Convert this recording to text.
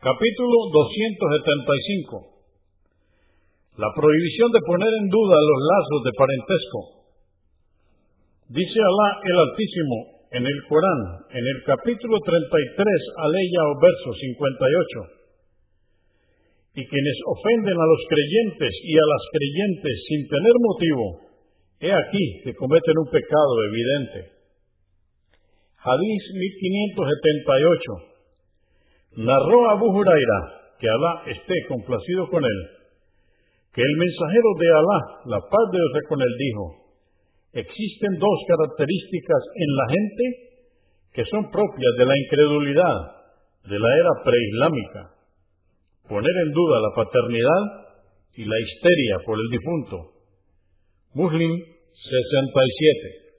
Capítulo 275. La prohibición de poner en duda los lazos de parentesco. Dice Alá el Altísimo en el Corán, en el capítulo 33, aleya o verso 58. Y quienes ofenden a los creyentes y a las creyentes sin tener motivo, he aquí que cometen un pecado evidente. Hadís 1578 narró Abu Huraira, que Alá esté complacido con él, que el mensajero de Alá, la paz de Dios con él, dijo, existen dos características en la gente que son propias de la incredulidad de la era preislámica, poner en duda la paternidad y la histeria por el difunto. Muslim 67.